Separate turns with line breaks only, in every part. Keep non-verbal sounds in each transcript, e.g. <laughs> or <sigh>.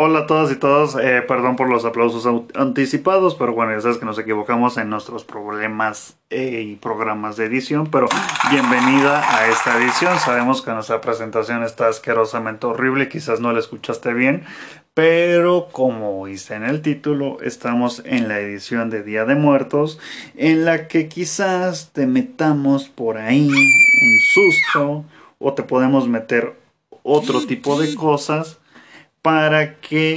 Hola a todas y todos, eh, perdón por los aplausos anticipados, pero bueno, ya sabes que nos equivocamos en nuestros problemas eh, y programas de edición, pero bienvenida a esta edición. Sabemos que nuestra presentación está asquerosamente horrible, quizás no la escuchaste bien, pero como hice en el título, estamos en la edición de Día de Muertos, en la que quizás te metamos por ahí un susto o te podemos meter otro tipo de cosas para que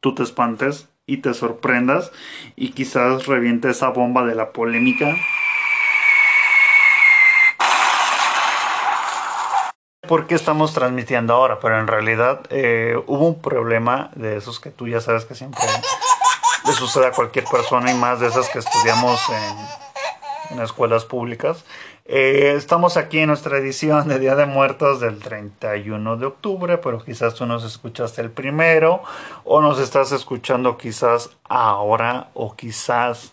tú te espantes y te sorprendas y quizás reviente esa bomba de la polémica. ¿Por qué estamos transmitiendo ahora? Pero en realidad eh, hubo un problema de esos que tú ya sabes que siempre le sucede a cualquier persona y más de esas que estudiamos en escuelas públicas. Eh, estamos aquí en nuestra edición de Día de Muertos del 31 de octubre, pero quizás tú nos escuchaste el primero o nos estás escuchando quizás ahora o quizás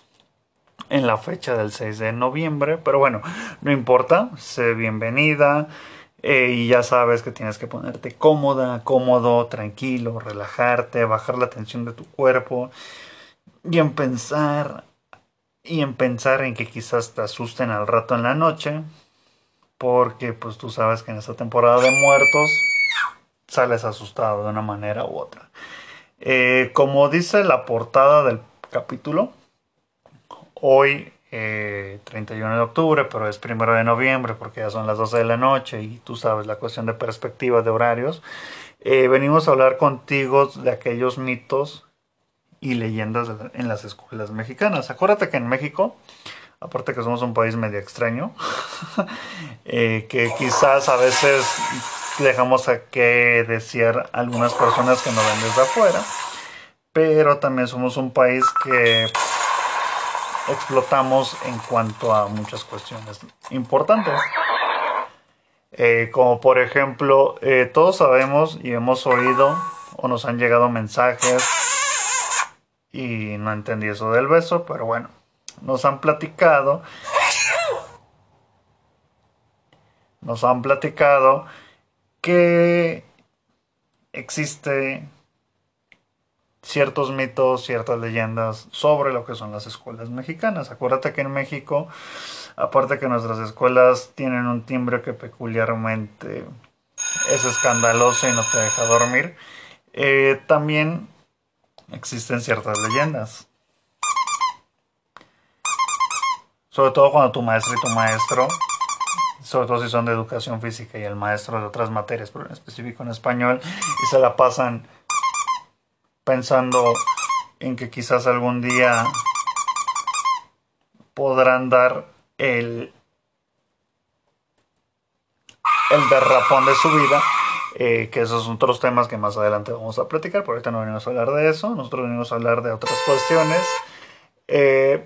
en la fecha del 6 de noviembre, pero bueno, no importa, sé bienvenida. Eh, y ya sabes que tienes que ponerte cómoda, cómodo, tranquilo, relajarte, bajar la tensión de tu cuerpo y en pensar y en pensar en que quizás te asusten al rato en la noche, porque pues tú sabes que en esta temporada de muertos sales asustado de una manera u otra. Eh, como dice la portada del capítulo, hoy 31 eh, de octubre, pero es primero de noviembre porque ya son las 12 de la noche y tú sabes la cuestión de perspectiva de horarios, eh, venimos a hablar contigo de aquellos mitos y leyendas en las escuelas mexicanas. Acuérdate que en México, aparte que somos un país medio extraño, <laughs> eh, que quizás a veces dejamos a que desear algunas personas que nos ven desde afuera, pero también somos un país que explotamos en cuanto a muchas cuestiones importantes. Eh, como por ejemplo, eh, todos sabemos y hemos oído o nos han llegado mensajes y no entendí eso del beso, pero bueno, nos han platicado. Nos han platicado que existe ciertos mitos, ciertas leyendas sobre lo que son las escuelas mexicanas. Acuérdate que en México, aparte que nuestras escuelas tienen un timbre que peculiarmente es escandaloso y no te deja dormir, eh, también existen ciertas leyendas. Sobre todo cuando tu maestro y tu maestro, sobre todo si son de educación física y el maestro de otras materias, pero en específico en español, y se la pasan pensando en que quizás algún día podrán dar el, el derrapón de su vida eh, que esos son otros temas que más adelante vamos a platicar, pero ahorita no venimos a hablar de eso, nosotros venimos a hablar de otras cuestiones. Eh,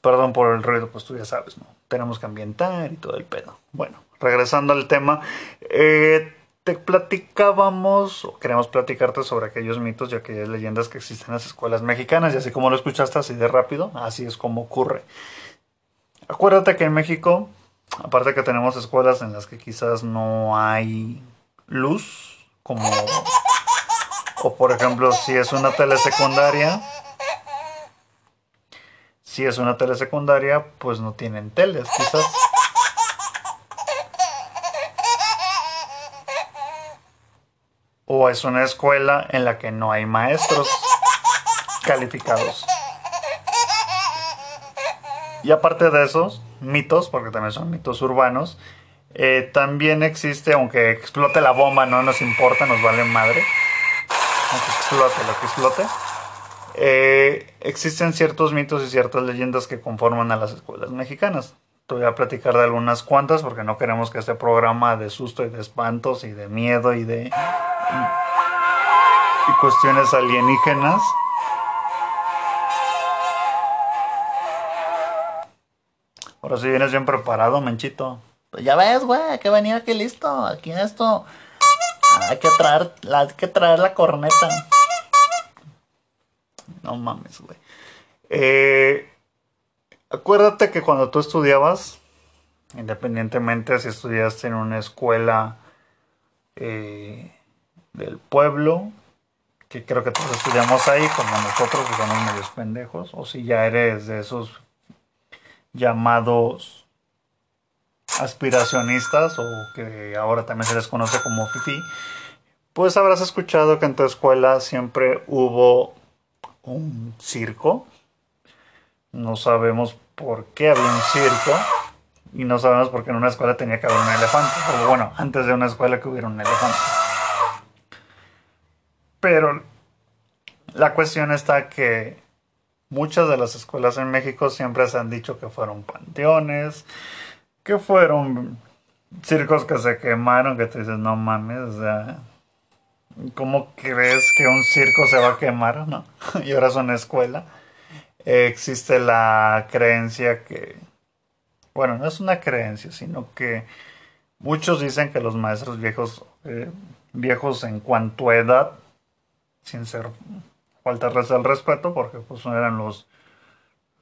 perdón por el ruido, pues tú ya sabes, ¿no? Tenemos que ambientar y todo el pedo. Bueno, regresando al tema, eh, te platicábamos, o queremos platicarte sobre aquellos mitos y aquellas leyendas que existen en las escuelas mexicanas, y así como lo escuchaste así de rápido, así es como ocurre. Acuérdate que en México, aparte que tenemos escuelas en las que quizás no hay luz, como, o por ejemplo, si es una telesecundaria, si es una telesecundaria, pues no tienen teles, quizás. O es una escuela en la que no hay maestros calificados. Y aparte de esos mitos, porque también son mitos urbanos, eh, también existe, aunque explote la bomba, no nos importa, nos vale madre. Aunque explote lo que explote. Eh, existen ciertos mitos y ciertas leyendas que conforman a las escuelas mexicanas. Te voy a platicar de algunas cuantas porque no queremos que este programa de susto y de espantos y de miedo y de y cuestiones alienígenas Ahora si vienes bien preparado, Menchito.
Ya ves, güey, hay que venir aquí listo. Aquí en esto. Hay que traer, hay que traer la corneta.
No mames, güey. Eh, acuérdate que cuando tú estudiabas, independientemente si estudiaste en una escuela eh, del pueblo, que creo que todos estudiamos ahí, como nosotros que somos medios pendejos, o si ya eres de esos llamados aspiracionistas o que ahora también se les conoce como FIFI, pues habrás escuchado que en tu escuela siempre hubo un circo. No sabemos por qué había un circo y no sabemos por qué en una escuela tenía que haber un elefante. O bueno, antes de una escuela que hubiera un elefante. Pero la cuestión está que muchas de las escuelas en México siempre se han dicho que fueron panteones, que fueron circos que se quemaron, que te dices, no mames, ¿cómo crees que un circo se va a quemar? ¿no? <laughs> y ahora es una escuela. existe la creencia que, bueno, no es una creencia, sino que muchos dicen que los maestros viejos, eh, viejos en cuanto a edad, sin ser faltarles el respeto, porque pues eran los,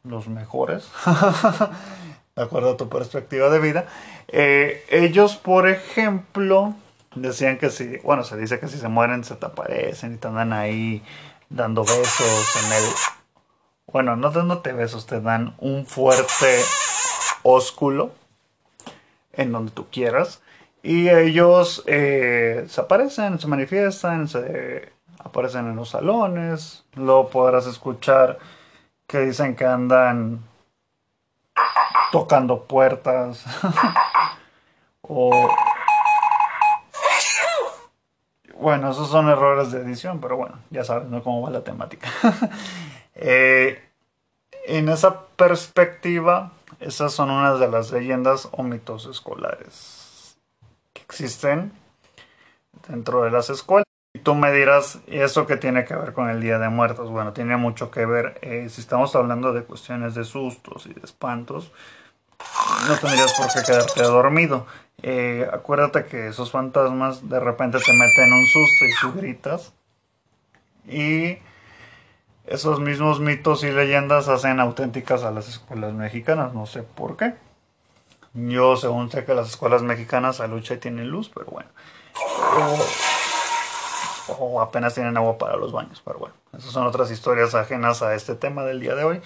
los mejores. <laughs> de acuerdo a tu perspectiva de vida. Eh, ellos, por ejemplo, decían que si, bueno, se dice que si se mueren se te aparecen y te andan ahí dando besos en el... Bueno, no dándote besos, te dan un fuerte ósculo en donde tú quieras. Y ellos eh, se aparecen, se manifiestan, se aparecen en los salones. Luego podrás escuchar que dicen que andan tocando puertas <laughs> o bueno esos son errores de edición pero bueno ya sabes no cómo va la temática <laughs> eh, en esa perspectiva esas son unas de las leyendas o mitos escolares que existen dentro de las escuelas y tú me dirás, ¿y eso qué tiene que ver con el Día de Muertos? Bueno, tiene mucho que ver. Eh, si estamos hablando de cuestiones de sustos y de espantos, no tendrías por qué quedarte dormido. Eh, acuérdate que esos fantasmas de repente te meten un susto y tú gritas. Y esos mismos mitos y leyendas hacen auténticas a las escuelas mexicanas. No sé por qué. Yo según sé que las escuelas mexicanas a lucha tienen luz, pero bueno. O, apenas tienen agua para los baños, pero bueno. Esas son otras historias ajenas a este tema del día de hoy.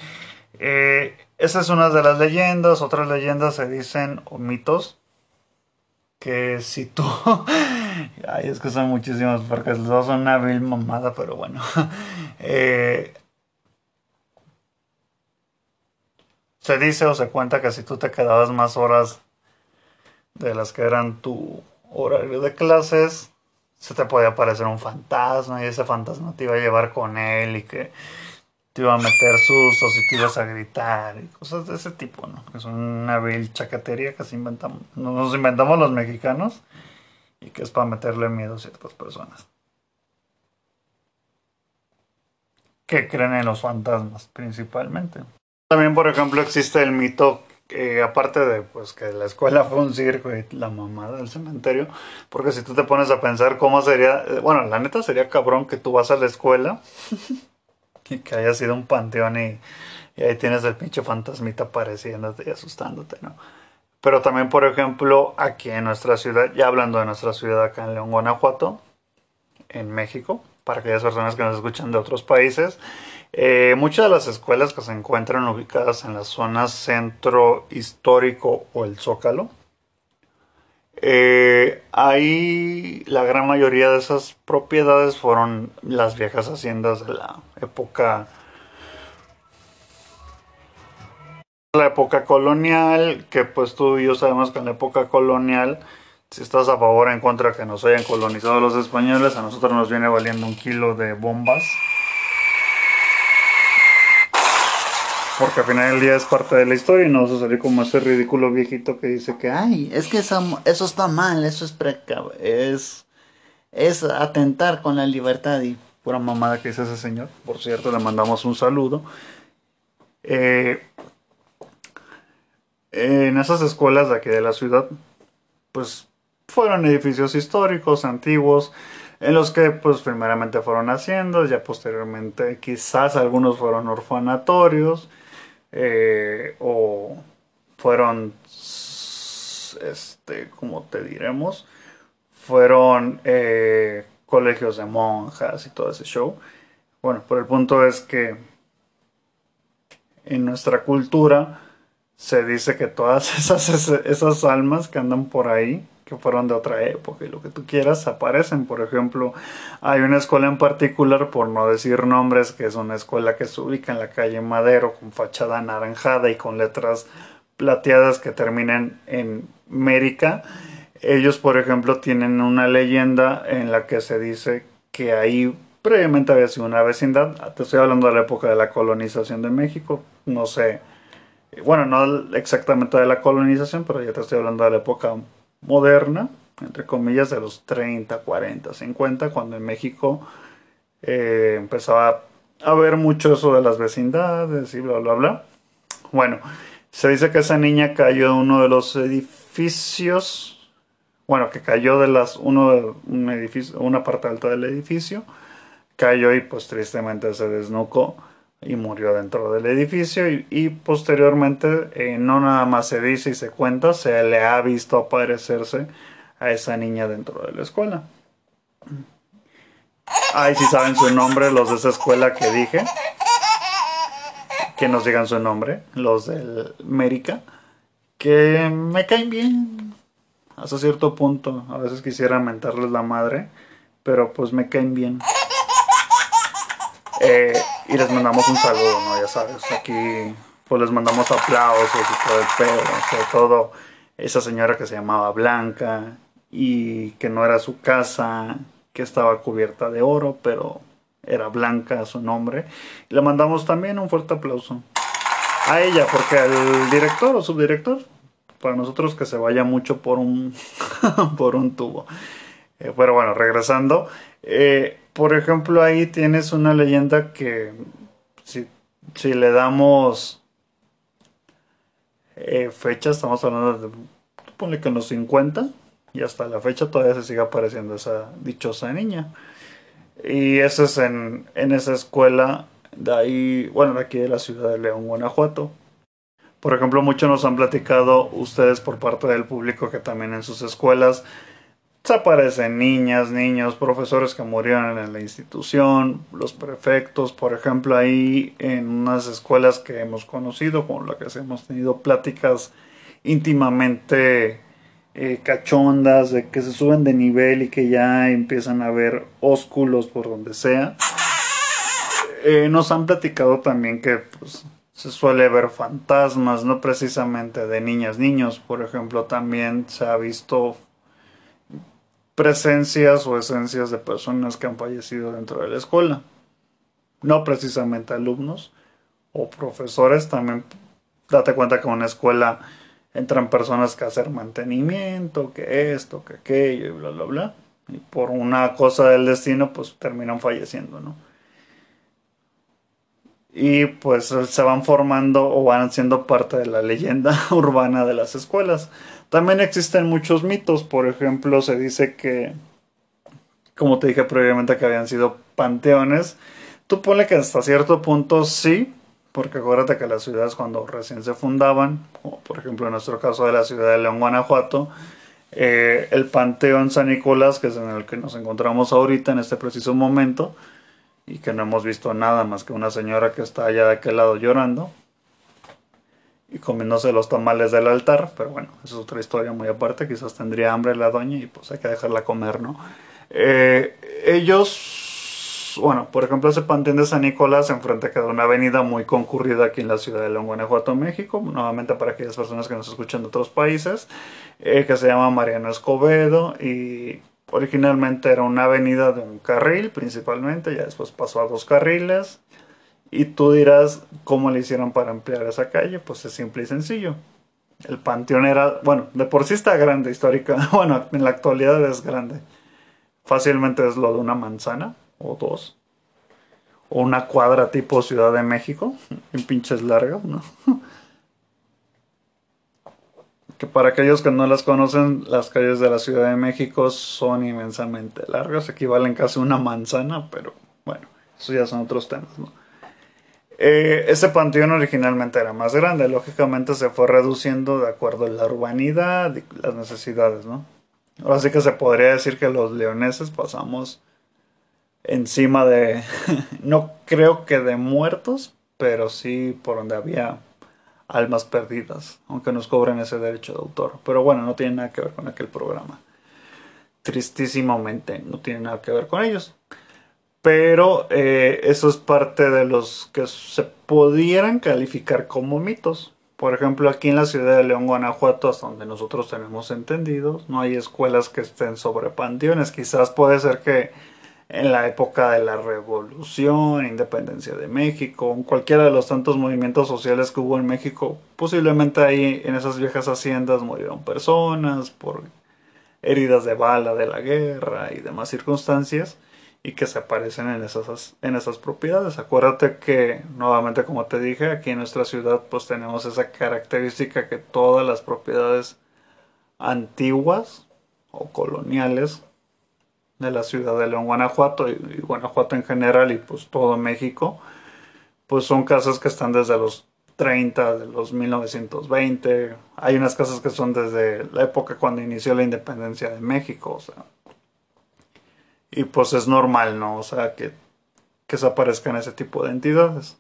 Eh, esa es una de las leyendas. Otras leyendas se dicen o mitos que si tú. <laughs> Ay, es que son muchísimas porque los dos son una vil mamada, pero bueno. <laughs> Eh, se dice o se cuenta que si tú te quedabas más horas de las que eran tu horario de clases, se te podía aparecer un fantasma y ese fantasma te iba a llevar con él y que te iba a meter sustos y te ibas a gritar y cosas de ese tipo, ¿no? Que son una vil chacatería que nos inventamos los mexicanos y que es para meterle miedo a ciertas personas. Que creen en los fantasmas principalmente. También, por ejemplo, existe el mito que aparte de pues que la escuela fue un circo y la mamada del cementerio, porque si tú te pones a pensar cómo sería, eh, bueno, la neta sería cabrón que tú vas a la escuela <laughs> que haya sido un panteón y, ahí tienes el pinche fantasmita apareciéndote y asustándote, ¿no? Pero también, por ejemplo, aquí en nuestra ciudad, ya hablando de nuestra ciudad acá en León, Guanajuato, en México, para aquellas personas que nos escuchan de otros países, eh, muchas de las escuelas que se encuentran ubicadas en la zona centro histórico o el zócalo, eh, ahí la gran mayoría de esas propiedades fueron las viejas haciendas de la época la época colonial, que pues tú y yo sabemos que en la época colonial, si estás a favor o en contra que nos hayan colonizado los españoles, a nosotros nos viene valiendo un kilo de bombas. Porque al final del día es parte de la historia y no vas a como ese ridículo viejito que dice que, ay, es que eso, eso está mal, eso es, es, es atentar con la libertad y pura mamada que dice ese señor. Por cierto, le mandamos un saludo. Eh, en esas escuelas de aquí de la ciudad, pues fueron edificios históricos, antiguos, en los que pues primeramente fueron haciendas, ya posteriormente quizás algunos fueron orfanatorios, eh, o fueron, este, como te diremos, fueron eh, colegios de monjas y todo ese show. Bueno, pero el punto es que en nuestra cultura se dice que todas <laughs> esas, esas almas que andan por ahí, que fueron de otra época y lo que tú quieras, aparecen. Por ejemplo, hay una escuela en particular, por no decir nombres, que es una escuela que se ubica en la calle Madero, con fachada anaranjada y con letras plateadas que terminan en Mérica. Ellos, por ejemplo, tienen una leyenda en la que se dice que ahí previamente había sido una vecindad. Te estoy hablando de la época de la colonización de México. No sé bueno, no exactamente de la colonización, pero ya te estoy hablando de la época moderna, entre comillas, de los 30, 40, 50, cuando en México eh, empezaba a ver mucho eso de las vecindades y bla, bla, bla. Bueno, se dice que esa niña cayó de uno de los edificios, bueno, que cayó de las, uno un edificio, una parte alta del edificio, cayó y pues tristemente se desnucó y murió dentro del edificio y, posteriormente eh, no nada más se dice y se cuenta, se le ha visto aparecerse a esa niña dentro de la escuela. Ahí sí saben su nombre los de esa escuela que dije. Que nos digan su nombre, los del Mérica. Que me caen bien. Hasta cierto punto. A veces quisiera mentarles la madre. Pero pues me caen bien. Eh, y les mandamos un saludo, ¿no? Ya sabes, aquí pues les mandamos aplausos y todo el pedo, sobre todo esa señora que se llamaba Blanca y que no era su casa, que estaba cubierta de oro, pero era Blanca su nombre. Le mandamos también un fuerte aplauso a ella, porque el director o subdirector, para nosotros que se vaya mucho por un, <laughs> por un tubo. Eh, pero bueno, regresando. Eh, por ejemplo, ahí tienes una leyenda que si, le damos eh, fecha, estamos hablando de, ponle que en los 50, y hasta la fecha todavía se sigue apareciendo esa dichosa niña. Y eso es en, en esa escuela de ahí, bueno, de aquí de la ciudad de León, Guanajuato. Por ejemplo, muchos nos han platicado ustedes por parte del público que también en sus escuelas aparecen niñas, niños, profesores que murieron en la institución, los prefectos, por ejemplo, ahí en unas escuelas que hemos conocido, con las que hemos tenido pláticas íntimamente eh, cachondas, de que se suben de nivel y que ya empiezan a ver ósculos por donde sea. Eh, nos han platicado también que pues, se suele ver fantasmas, no precisamente de niñas, niños, por ejemplo, también se ha visto presencias o esencias de personas que han fallecido dentro de la escuela. No precisamente alumnos o profesores, también date cuenta que en una escuela entran personas que hacer mantenimiento, que esto, que aquello y bla, bla, bla. Y por una cosa del destino, pues terminan falleciendo, ¿no? Y pues se van formando o van siendo parte de la leyenda <laughs> urbana de las escuelas. También existen muchos mitos, por ejemplo, se dice que, como te dije previamente, que habían sido panteones. Tú ponle que hasta cierto punto sí, porque acuérdate que las ciudades cuando recién se fundaban, o por ejemplo en nuestro caso de la ciudad de León, Guanajuato, eh, el Panteón San Nicolás, que es en el que nos encontramos ahorita en este preciso momento, y que no hemos visto nada más que una señora que está allá de aquel lado llorando, y comiéndose los tamales del altar, pero bueno, esa es otra historia muy aparte, quizás tendría hambre la doña y pues hay que dejarla comer, ¿no? Eh, ellos, bueno, por ejemplo ese panteón de San Nicolás enfrente queda una avenida muy concurrida aquí en la ciudad de León, Guanajuato, México, nuevamente para aquellas personas que nos escuchan de otros países, eh, que se llama Mariano Escobedo y originalmente era una avenida de un carril principalmente, ya después pasó a dos carriles y tú dirás, ¿cómo le hicieron para ampliar esa calle? Pues es simple y sencillo. El panteón era, bueno, de por sí está grande histórica, <laughs> bueno, en la actualidad es grande. Fácilmente es lo de una manzana o dos. O una cuadra tipo Ciudad de México, <laughs> en pinches largas, ¿no? <laughs> que para aquellos que no las conocen, las calles de la Ciudad de México son inmensamente largas, equivalen casi a una manzana, pero bueno, eso ya son otros temas, ¿no? Eh, ese panteón originalmente era más grande, lógicamente se fue reduciendo de acuerdo a la urbanidad y las necesidades, ¿no? Ahora sí que se podría decir que los leoneses pasamos encima de, <laughs> no creo que de muertos, pero sí por donde había almas perdidas, aunque nos cobren ese derecho de autor. Pero bueno, no tiene nada que ver con aquel programa. Tristísimamente, no tiene nada que ver con ellos. Pero eh, eso es parte de los que se pudieran calificar como mitos. Por ejemplo, aquí en la ciudad de León, Guanajuato, hasta donde nosotros tenemos entendido, no hay escuelas que estén sobre panteones. Quizás puede ser que en la época de la revolución, independencia de México, en cualquiera de los tantos movimientos sociales que hubo en México, posiblemente ahí en esas viejas haciendas murieron personas por heridas de bala de la guerra y demás circunstancias y que se aparecen en esas, en esas propiedades. Acuérdate que, nuevamente como te dije, aquí en nuestra ciudad pues tenemos esa característica que todas las propiedades antiguas o coloniales de la ciudad de León, Guanajuato y, Guanajuato en general y pues todo México, pues son casas que están desde los 30, de los 1920. Hay unas casas que son desde la época cuando inició la independencia de México, o sea. Y pues es normal, ¿no? O sea, que, que se aparezcan ese tipo de entidades.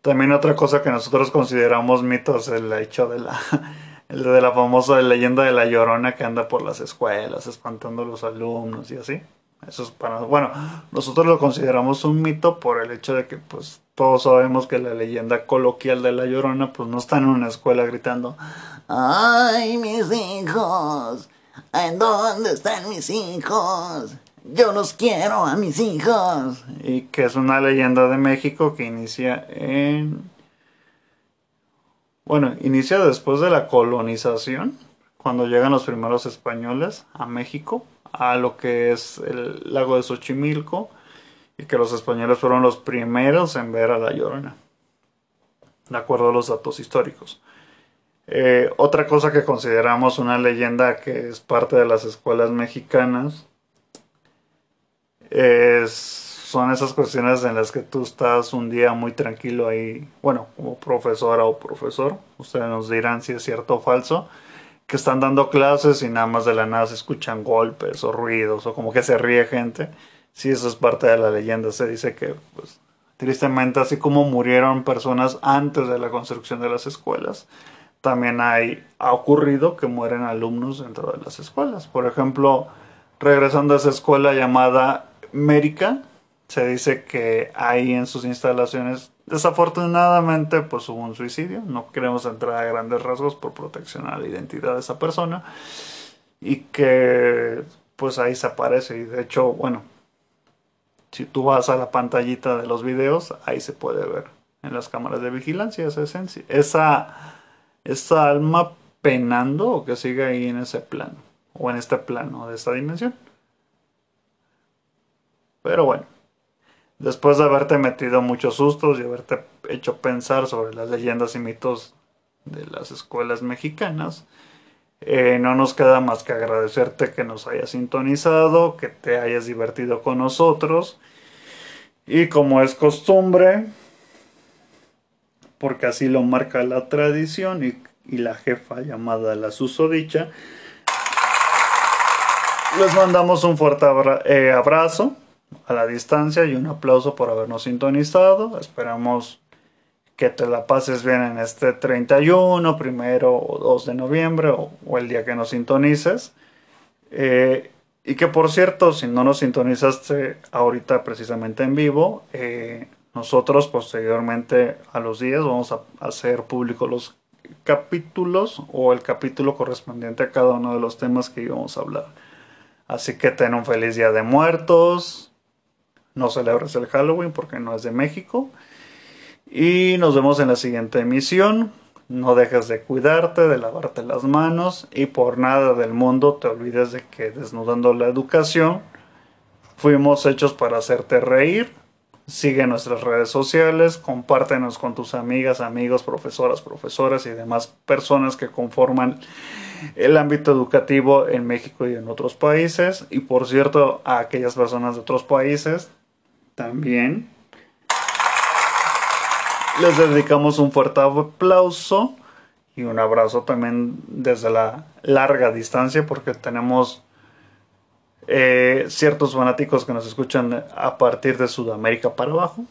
También otra cosa que nosotros consideramos mitos es el hecho de la <laughs> el de la famosa leyenda de la llorona que anda por las escuelas espantando a los alumnos y así. Eso es para bueno, nosotros lo consideramos un mito por el hecho de que pues todos sabemos que la leyenda coloquial de la llorona pues no está en una escuela gritando ¡Ay, mis hijos! ¿En dónde están mis hijos? Yo los quiero a mis hijos. Y que es una leyenda de México que inicia en bueno, inicia después de la colonización, cuando llegan los primeros españoles a México, a lo que es el lago de Xochimilco, y que los españoles fueron los primeros en ver a la Llorona, de acuerdo a los datos históricos. Eh, otra cosa que consideramos una leyenda que es parte de las escuelas mexicanas es son esas cuestiones en las que tú estás un día muy tranquilo ahí, bueno, como profesora o profesor, ustedes nos dirán si es cierto o falso, que están dando clases y nada más de la nada se escuchan golpes o ruidos o como que se ríe gente. Sí, eso es parte de la leyenda. Se dice que, pues, tristemente, así como murieron personas antes de la construcción de las escuelas, también hay, ha ocurrido que mueren alumnos dentro de las escuelas. Por ejemplo, regresando a esa escuela llamada América, se dice que ahí en sus instalaciones desafortunadamente pues hubo un suicidio. No queremos entrar a grandes rasgos por protección a la identidad de esa persona. Y que pues ahí se aparece. Y de hecho bueno si tú vas a la pantallita de los videos ahí se puede ver en las cámaras de vigilancia esa esencia esa esa alma penando o que sigue ahí en ese plano o en este plano de esta dimensión. Pero bueno después de haberte metido muchos sustos y haberte hecho pensar sobre las leyendas y mitos de las escuelas mexicanas, eh, no nos queda más que agradecerte que nos hayas sintonizado, que te hayas divertido con nosotros. Y como es costumbre, porque así lo marca la tradición y, la jefa llamada la susodicha, les mandamos un fuerte eh, abrazo a la distancia y un aplauso por habernos sintonizado. Esperamos que te la pases bien en este 31, primero o 2 de noviembre o, el día que nos sintonices. Eh, y que por cierto, si no nos sintonizaste ahorita precisamente en vivo, eh, nosotros posteriormente a los días vamos a hacer públicos los capítulos o el capítulo correspondiente a cada uno de los temas que íbamos a hablar. Así que ten un feliz día de muertos, no celebres el Halloween porque no es de México. Y nos vemos en la siguiente emisión. No dejes de cuidarte, de lavarte las manos y por nada del mundo te olvides de que desnudando la educación fuimos hechos para hacerte reír. Sigue nuestras redes sociales, compártenos con tus amigas, amigos, profesoras, profesoras y demás personas que conforman el ámbito educativo en México y en otros países. Y por cierto, a aquellas personas de otros países, también. Les dedicamos un fuerte aplauso y un abrazo también desde la larga distancia porque tenemos eh, ciertos fanáticos que nos escuchan a partir de Sudamérica para abajo,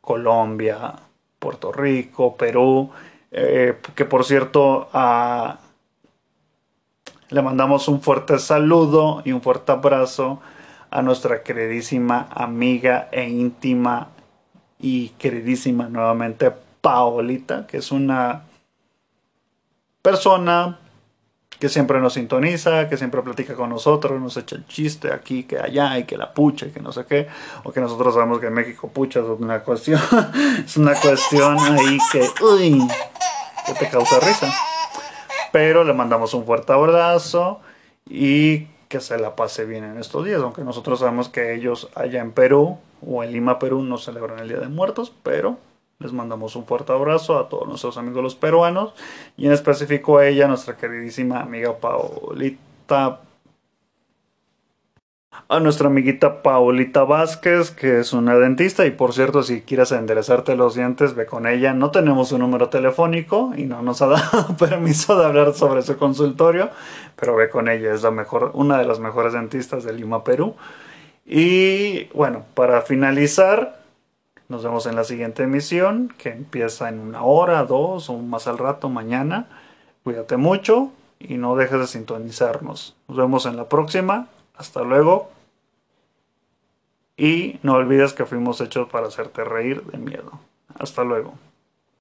Colombia, Puerto Rico, Perú, eh, que por cierto le mandamos un fuerte saludo y un fuerte abrazo a nuestra queridísima amiga e íntima y queridísima nuevamente Paolita, que es una persona que siempre nos sintoniza, que siempre platica con nosotros, nos echa el chiste aquí, que allá, y que la pucha, y que no sé qué, o que nosotros sabemos que en México pucha es una cuestión, <laughs> es una cuestión ahí que, que te causa risa. Pero le mandamos un fuerte abrazo y que se la pase bien en estos días, aunque nosotros sabemos que ellos allá en Perú o en Lima, Perú, no celebran el Día de Muertos, pero les mandamos un fuerte abrazo a todos nuestros amigos los peruanos y en específico a ella, nuestra queridísima amiga Paulita. A nuestra amiguita Paulita Vázquez, que es una dentista, y por cierto, si quieres enderezarte los dientes, ve con ella. No tenemos un número telefónico y no nos ha <laughs> dado permiso de hablar sobre su consultorio, pero ve con ella, es la mejor, una de las mejores dentistas de Lima, Perú. Y bueno, para finalizar, nos vemos en la siguiente emisión, que empieza en una hora, dos o más al rato mañana. Cuídate mucho y no dejes de sintonizarnos. Nos vemos en la próxima. Hasta luego. Y no olvides que fuimos hechos para hacerte reír de miedo. Hasta luego.